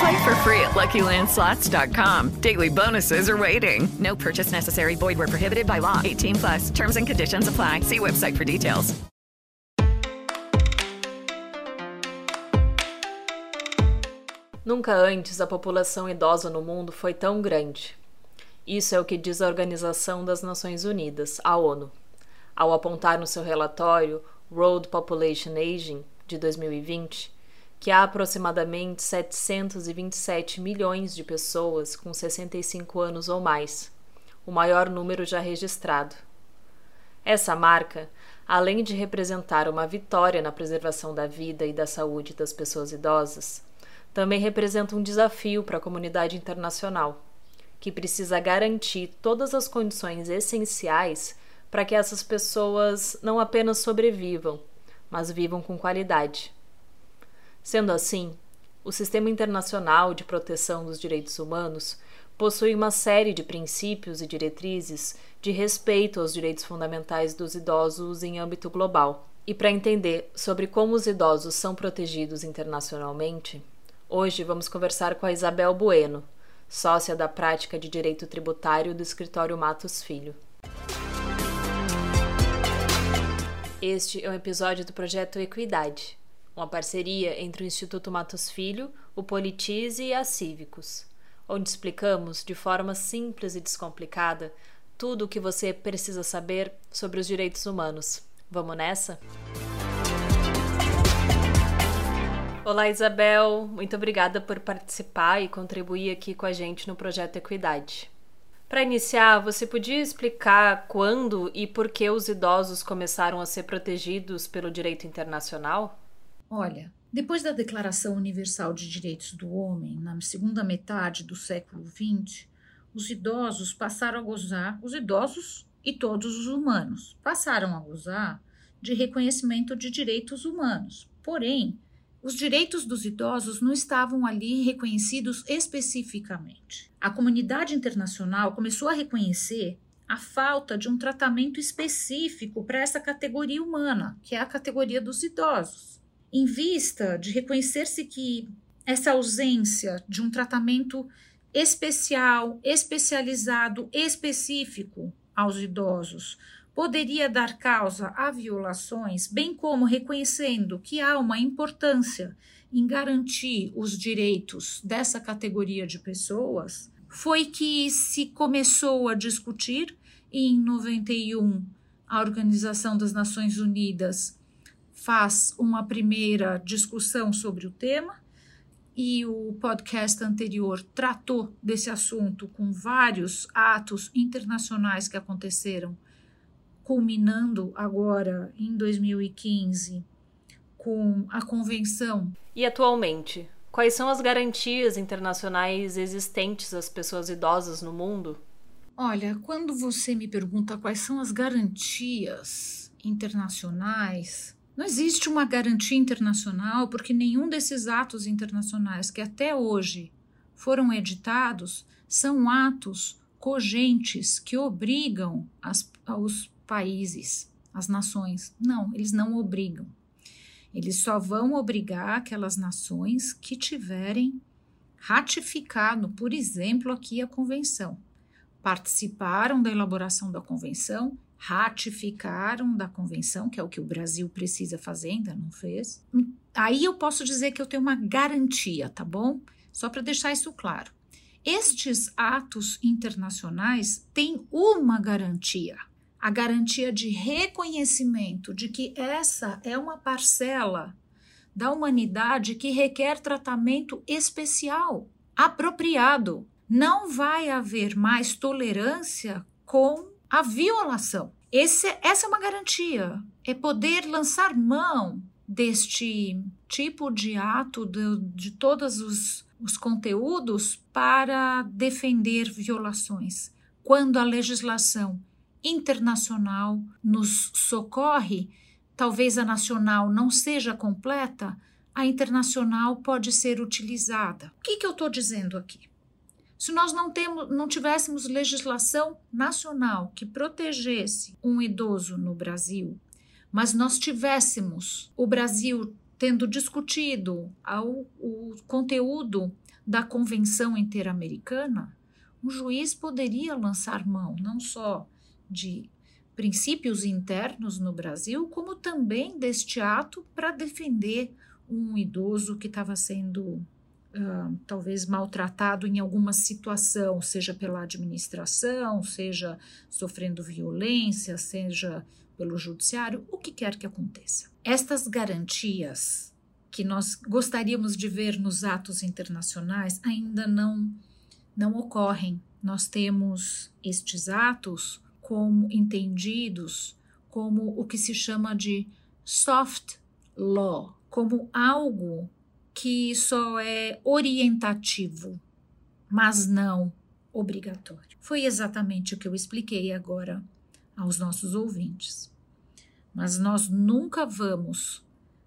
Play for free at LuckyLandSlots.com. Daily bonuses are waiting. No purchase necessary. Void where prohibited by law. 18 plus. Terms and conditions apply. See website for details. Nunca antes a população idosa no mundo foi tão grande. Isso é o que diz a Organização das Nações Unidas, a ONU, ao apontar no seu relatório World Population Aging de 2020 que há aproximadamente 727 milhões de pessoas com 65 anos ou mais, o maior número já registrado. Essa marca, além de representar uma vitória na preservação da vida e da saúde das pessoas idosas, também representa um desafio para a comunidade internacional, que precisa garantir todas as condições essenciais para que essas pessoas não apenas sobrevivam, mas vivam com qualidade. Sendo assim, o Sistema Internacional de Proteção dos Direitos Humanos possui uma série de princípios e diretrizes de respeito aos direitos fundamentais dos idosos em âmbito global. E para entender sobre como os idosos são protegidos internacionalmente, hoje vamos conversar com a Isabel Bueno, sócia da prática de direito tributário do escritório Matos Filho. Este é um episódio do projeto Equidade, uma parceria entre o Instituto Matos Filho, o Politize e a Cívicos, onde explicamos de forma simples e descomplicada tudo o que você precisa saber sobre os direitos humanos. Vamos nessa? Olá, Isabel. Muito obrigada por participar e contribuir aqui com a gente no projeto Equidade. Para iniciar, você podia explicar quando e por que os idosos começaram a ser protegidos pelo direito internacional? Olha, depois da Declaração Universal de Direitos do Homem, na segunda metade do século XX, os idosos passaram a gozar, os idosos e todos os humanos, passaram a gozar de reconhecimento de direitos humanos. Porém, os direitos dos idosos não estavam ali reconhecidos especificamente. A comunidade internacional começou a reconhecer a falta de um tratamento específico para essa categoria humana, que é a categoria dos idosos. Em vista de reconhecer-se que essa ausência de um tratamento especial, especializado, específico aos idosos poderia dar causa a violações, bem como reconhecendo que há uma importância em garantir os direitos dessa categoria de pessoas, foi que se começou a discutir em 91 a Organização das Nações Unidas faz uma primeira discussão sobre o tema e o podcast anterior tratou desse assunto com vários atos internacionais que aconteceram, culminando agora em 2015 com a convenção. E atualmente, quais são as garantias internacionais existentes às pessoas idosas no mundo? Olha, quando você me pergunta quais são as garantias internacionais, não existe uma garantia internacional porque nenhum desses atos internacionais que até hoje foram editados são atos cogentes que obrigam as, os países, as nações. Não, eles não obrigam. Eles só vão obrigar aquelas nações que tiverem ratificado, por exemplo, aqui a convenção. Participaram da elaboração da convenção ratificaram da convenção, que é o que o Brasil precisa fazer, ainda não fez. Aí eu posso dizer que eu tenho uma garantia, tá bom? Só para deixar isso claro. Estes atos internacionais têm uma garantia. a garantia de reconhecimento de que essa é uma parcela da humanidade que requer tratamento especial, apropriado. Não vai haver mais tolerância com a violação. Esse, essa é uma garantia. É poder lançar mão deste tipo de ato, de, de todos os, os conteúdos, para defender violações. Quando a legislação internacional nos socorre, talvez a nacional não seja completa, a internacional pode ser utilizada. O que, que eu estou dizendo aqui? Se nós não, temos, não tivéssemos legislação nacional que protegesse um idoso no Brasil, mas nós tivéssemos o Brasil tendo discutido ao, o conteúdo da Convenção Interamericana, um juiz poderia lançar mão não só de princípios internos no Brasil, como também deste ato para defender um idoso que estava sendo talvez maltratado em alguma situação, seja pela administração, seja sofrendo violência, seja pelo judiciário, o que quer que aconteça. Estas garantias que nós gostaríamos de ver nos atos internacionais ainda não não ocorrem. Nós temos estes atos como entendidos como o que se chama de soft law, como algo que só é orientativo, mas não obrigatório. Foi exatamente o que eu expliquei agora aos nossos ouvintes. Mas nós nunca vamos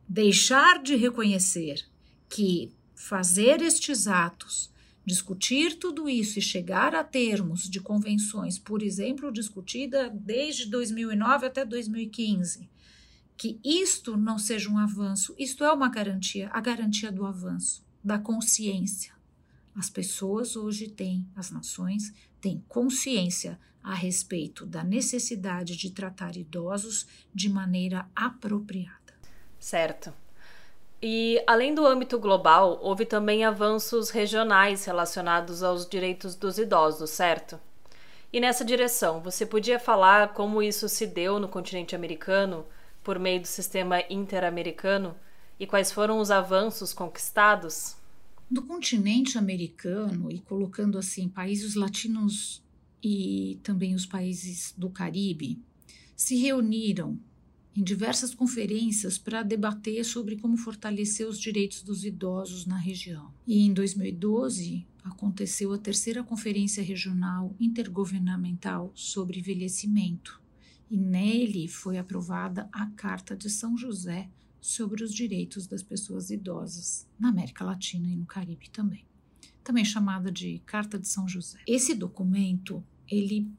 deixar de reconhecer que fazer estes atos, discutir tudo isso e chegar a termos de convenções, por exemplo, discutida desde 2009 até 2015, que isto não seja um avanço, isto é uma garantia, a garantia do avanço, da consciência. As pessoas hoje têm, as nações têm consciência a respeito da necessidade de tratar idosos de maneira apropriada. Certo. E além do âmbito global, houve também avanços regionais relacionados aos direitos dos idosos, certo? E nessa direção, você podia falar como isso se deu no continente americano? Por meio do sistema interamericano e quais foram os avanços conquistados? No continente americano, e colocando assim países latinos e também os países do Caribe, se reuniram em diversas conferências para debater sobre como fortalecer os direitos dos idosos na região. E em 2012 aconteceu a terceira Conferência Regional Intergovernamental sobre Envelhecimento, e nele foi aprovada a Carta de São José sobre os direitos das pessoas idosas na América Latina e no Caribe também, também chamada de Carta de São José. Esse documento ele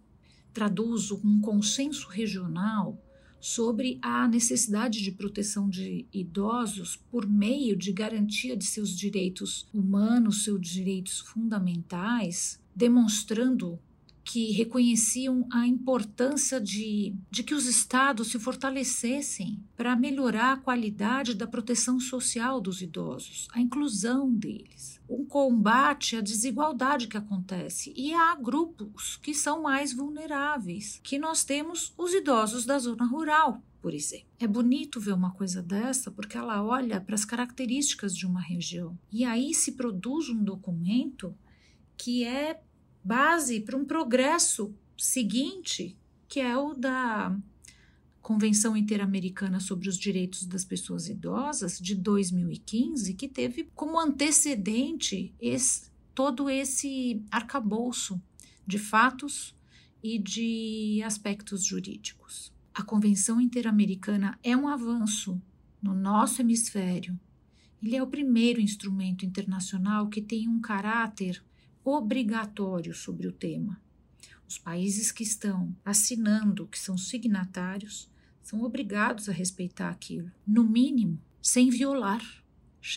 traduz um consenso regional sobre a necessidade de proteção de idosos por meio de garantia de seus direitos humanos, seus direitos fundamentais, demonstrando que reconheciam a importância de, de que os estados se fortalecessem para melhorar a qualidade da proteção social dos idosos, a inclusão deles, um combate à desigualdade que acontece. E há grupos que são mais vulneráveis, que nós temos os idosos da zona rural, por exemplo. É bonito ver uma coisa dessa porque ela olha para as características de uma região. E aí se produz um documento que é base para um progresso seguinte, que é o da Convenção Interamericana sobre os Direitos das Pessoas Idosas de 2015, que teve como antecedente esse, todo esse arcabouço de fatos e de aspectos jurídicos. A Convenção Interamericana é um avanço no nosso hemisfério. Ele é o primeiro instrumento internacional que tem um caráter obrigatório sobre o tema. Os países que estão assinando, que são signatários, são obrigados a respeitar aquilo, no mínimo, sem violar.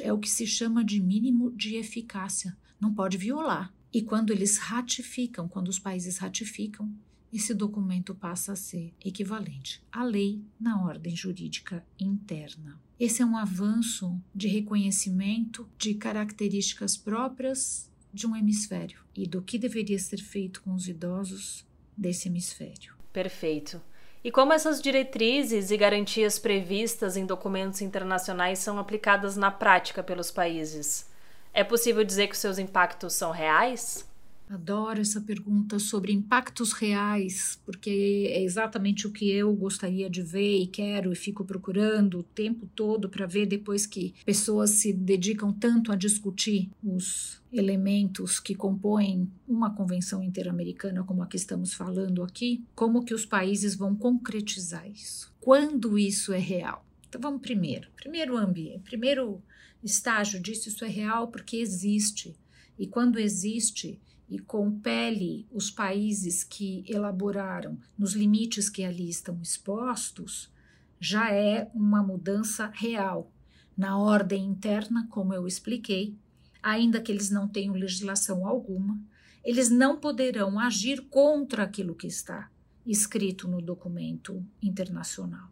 É o que se chama de mínimo de eficácia. Não pode violar. E quando eles ratificam, quando os países ratificam, esse documento passa a ser equivalente à lei na ordem jurídica interna. Esse é um avanço de reconhecimento de características próprias de um hemisfério e do que deveria ser feito com os idosos desse hemisfério. Perfeito. E como essas diretrizes e garantias previstas em documentos internacionais são aplicadas na prática pelos países? É possível dizer que seus impactos são reais? Adoro essa pergunta sobre impactos reais, porque é exatamente o que eu gostaria de ver e quero e fico procurando o tempo todo para ver depois que pessoas se dedicam tanto a discutir os elementos que compõem uma convenção interamericana como a que estamos falando aqui, como que os países vão concretizar isso? Quando isso é real? Então vamos primeiro, primeiro ambiente, primeiro estágio disso, isso é real porque existe. E quando existe, e compele os países que elaboraram nos limites que ali estão expostos, já é uma mudança real. Na ordem interna, como eu expliquei, ainda que eles não tenham legislação alguma, eles não poderão agir contra aquilo que está escrito no documento internacional.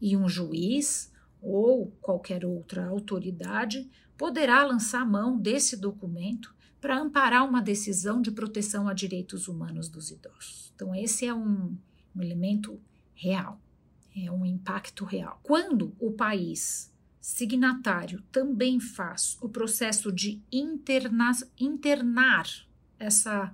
E um juiz ou qualquer outra autoridade poderá lançar mão desse documento para amparar uma decisão de proteção a direitos humanos dos idosos. Então, esse é um, um elemento real, é um impacto real. Quando o país signatário também faz o processo de interna, internar essa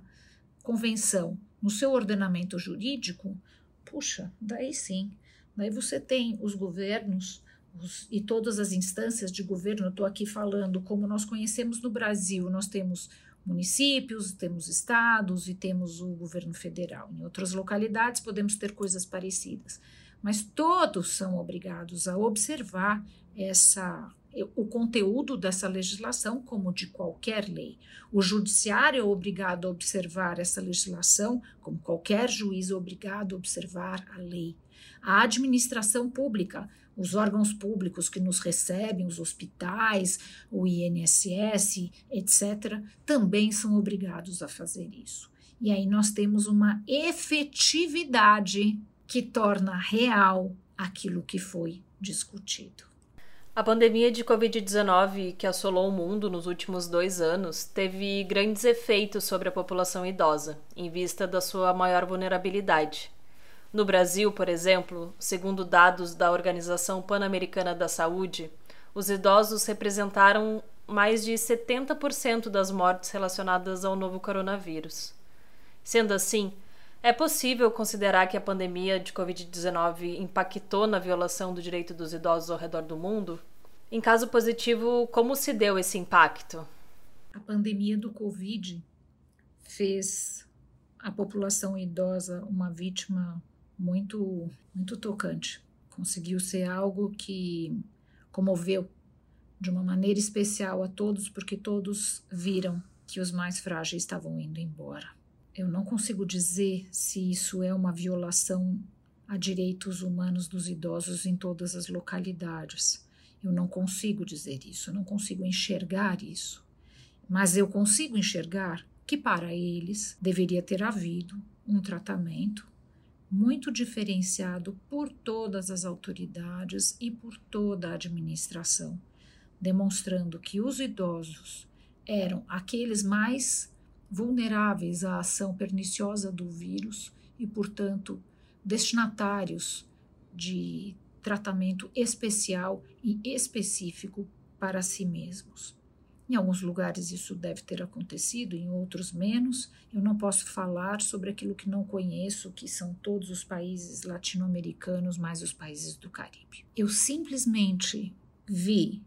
convenção no seu ordenamento jurídico, puxa, daí sim, daí você tem os governos os, e todas as instâncias de governo, estou aqui falando como nós conhecemos no Brasil, nós temos municípios, temos estados e temos o governo federal. Em outras localidades podemos ter coisas parecidas, mas todos são obrigados a observar essa o conteúdo dessa legislação como de qualquer lei. O judiciário é obrigado a observar essa legislação, como qualquer juiz é obrigado a observar a lei. A administração pública os órgãos públicos que nos recebem, os hospitais, o INSS, etc., também são obrigados a fazer isso. E aí nós temos uma efetividade que torna real aquilo que foi discutido. A pandemia de Covid-19 que assolou o mundo nos últimos dois anos teve grandes efeitos sobre a população idosa, em vista da sua maior vulnerabilidade. No Brasil, por exemplo, segundo dados da Organização Pan-Americana da Saúde, os idosos representaram mais de 70% das mortes relacionadas ao novo coronavírus. Sendo assim, é possível considerar que a pandemia de Covid-19 impactou na violação do direito dos idosos ao redor do mundo? Em caso positivo, como se deu esse impacto? A pandemia do Covid fez a população idosa uma vítima muito, muito tocante. Conseguiu ser algo que comoveu de uma maneira especial a todos, porque todos viram que os mais frágeis estavam indo embora. Eu não consigo dizer se isso é uma violação a direitos humanos dos idosos em todas as localidades. Eu não consigo dizer isso, eu não consigo enxergar isso. Mas eu consigo enxergar que para eles deveria ter havido um tratamento muito diferenciado por todas as autoridades e por toda a administração, demonstrando que os idosos eram aqueles mais vulneráveis à ação perniciosa do vírus e, portanto, destinatários de tratamento especial e específico para si mesmos. Em alguns lugares isso deve ter acontecido, em outros menos. Eu não posso falar sobre aquilo que não conheço, que são todos os países latino-americanos, mais os países do Caribe. Eu simplesmente vi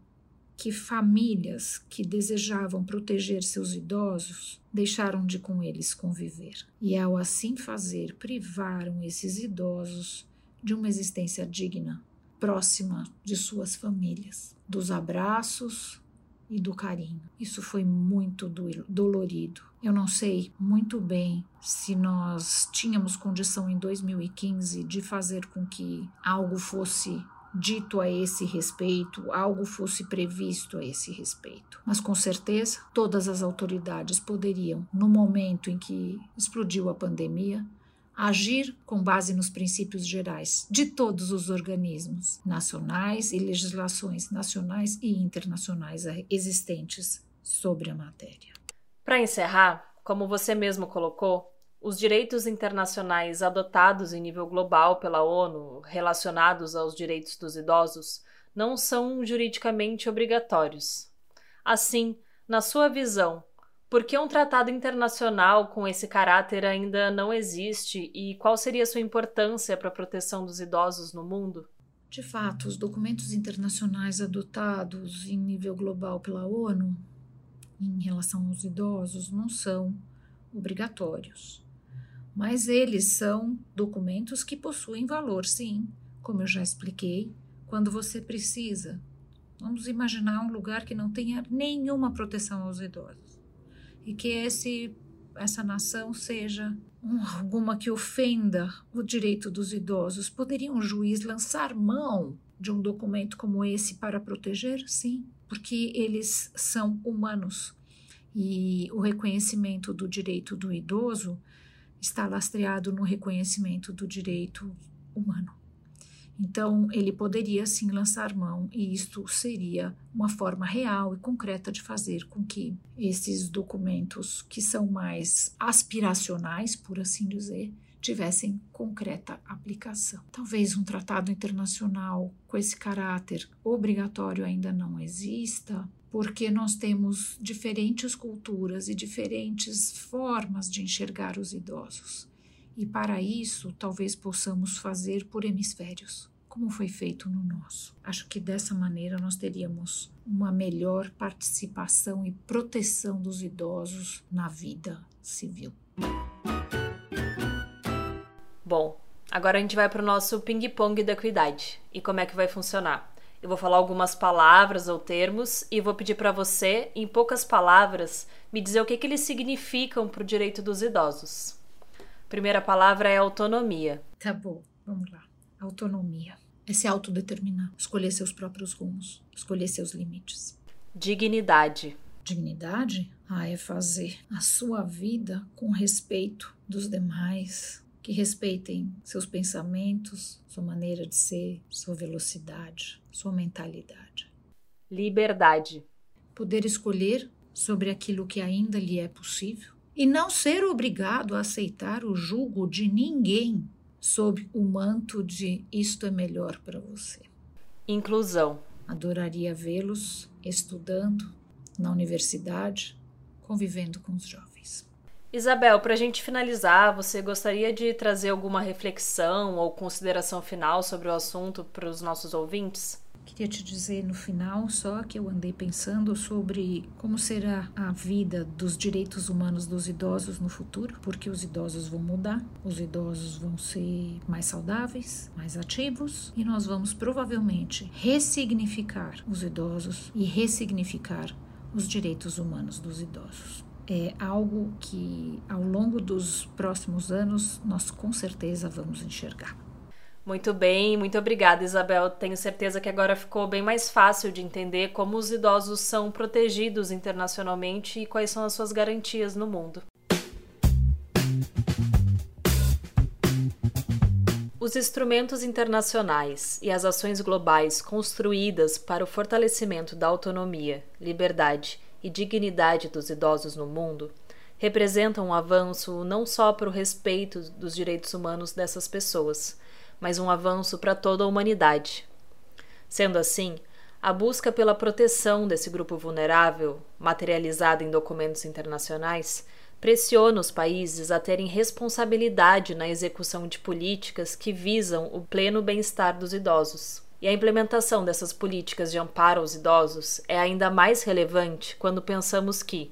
que famílias que desejavam proteger seus idosos deixaram de com eles conviver. E ao assim fazer, privaram esses idosos de uma existência digna, próxima de suas famílias, dos abraços, e do carinho. Isso foi muito dolorido. Eu não sei muito bem se nós tínhamos condição em 2015 de fazer com que algo fosse dito a esse respeito, algo fosse previsto a esse respeito. Mas com certeza, todas as autoridades poderiam, no momento em que explodiu a pandemia, agir com base nos princípios gerais de todos os organismos nacionais e legislações nacionais e internacionais existentes sobre a matéria. Para encerrar, como você mesmo colocou, os direitos internacionais adotados em nível global pela ONU relacionados aos direitos dos idosos não são juridicamente obrigatórios. Assim, na sua visão, por que um tratado internacional com esse caráter ainda não existe e qual seria sua importância para a proteção dos idosos no mundo? De fato, os documentos internacionais adotados em nível global pela ONU em relação aos idosos não são obrigatórios. Mas eles são documentos que possuem valor, sim, como eu já expliquei, quando você precisa. Vamos imaginar um lugar que não tenha nenhuma proteção aos idosos e que esse, essa nação seja alguma que ofenda o direito dos idosos. Poderia um juiz lançar mão de um documento como esse para proteger? Sim, porque eles são humanos e o reconhecimento do direito do idoso está lastreado no reconhecimento do direito humano. Então, ele poderia sim lançar mão, e isto seria uma forma real e concreta de fazer com que esses documentos, que são mais aspiracionais, por assim dizer, tivessem concreta aplicação. Talvez um tratado internacional com esse caráter obrigatório ainda não exista, porque nós temos diferentes culturas e diferentes formas de enxergar os idosos. E para isso, talvez possamos fazer por hemisférios, como foi feito no nosso. Acho que dessa maneira nós teríamos uma melhor participação e proteção dos idosos na vida civil. Bom, agora a gente vai para o nosso ping-pong da equidade. E como é que vai funcionar? Eu vou falar algumas palavras ou termos e vou pedir para você, em poucas palavras, me dizer o que, que eles significam para o direito dos idosos. Primeira palavra é autonomia. Tá bom, vamos lá. Autonomia é se autodeterminar, escolher seus próprios rumos, escolher seus limites. Dignidade. Dignidade? Ah, é fazer a sua vida com respeito dos demais, que respeitem seus pensamentos, sua maneira de ser, sua velocidade, sua mentalidade. Liberdade. Poder escolher sobre aquilo que ainda lhe é possível e não ser obrigado a aceitar o jugo de ninguém sob o manto de isto é melhor para você. Inclusão. Adoraria vê-los estudando na universidade, convivendo com os jovens. Isabel, para a gente finalizar, você gostaria de trazer alguma reflexão ou consideração final sobre o assunto para os nossos ouvintes? Queria te dizer no final só que eu andei pensando sobre como será a vida dos direitos humanos dos idosos no futuro, porque os idosos vão mudar, os idosos vão ser mais saudáveis, mais ativos e nós vamos provavelmente ressignificar os idosos e ressignificar os direitos humanos dos idosos é algo que ao longo dos próximos anos nós com certeza vamos enxergar. Muito bem, muito obrigada, Isabel. Tenho certeza que agora ficou bem mais fácil de entender como os idosos são protegidos internacionalmente e quais são as suas garantias no mundo. Os instrumentos internacionais e as ações globais construídas para o fortalecimento da autonomia, liberdade e dignidade dos idosos no mundo representam um avanço não só para o respeito dos direitos humanos dessas pessoas, mas um avanço para toda a humanidade. Sendo assim, a busca pela proteção desse grupo vulnerável, materializada em documentos internacionais, pressiona os países a terem responsabilidade na execução de políticas que visam o pleno bem-estar dos idosos. E a implementação dessas políticas de amparo aos idosos é ainda mais relevante quando pensamos que,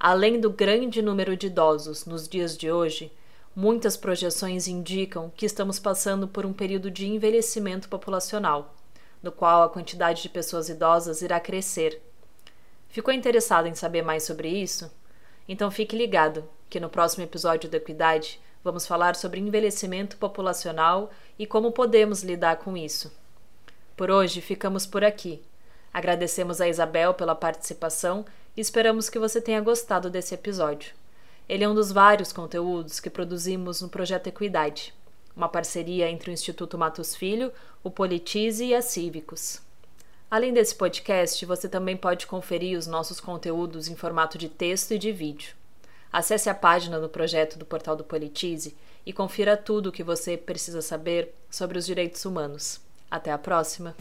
além do grande número de idosos nos dias de hoje, muitas projeções indicam que estamos passando por um período de envelhecimento populacional, no qual a quantidade de pessoas idosas irá crescer. Ficou interessado em saber mais sobre isso? Então fique ligado, que no próximo episódio da Equidade vamos falar sobre envelhecimento populacional e como podemos lidar com isso. Por hoje ficamos por aqui. Agradecemos a Isabel pela participação e esperamos que você tenha gostado desse episódio. Ele é um dos vários conteúdos que produzimos no Projeto Equidade, uma parceria entre o Instituto Matos Filho, o Politize e a Cívicos. Além desse podcast, você também pode conferir os nossos conteúdos em formato de texto e de vídeo. Acesse a página do projeto do portal do Politize e confira tudo o que você precisa saber sobre os direitos humanos. Até a próxima!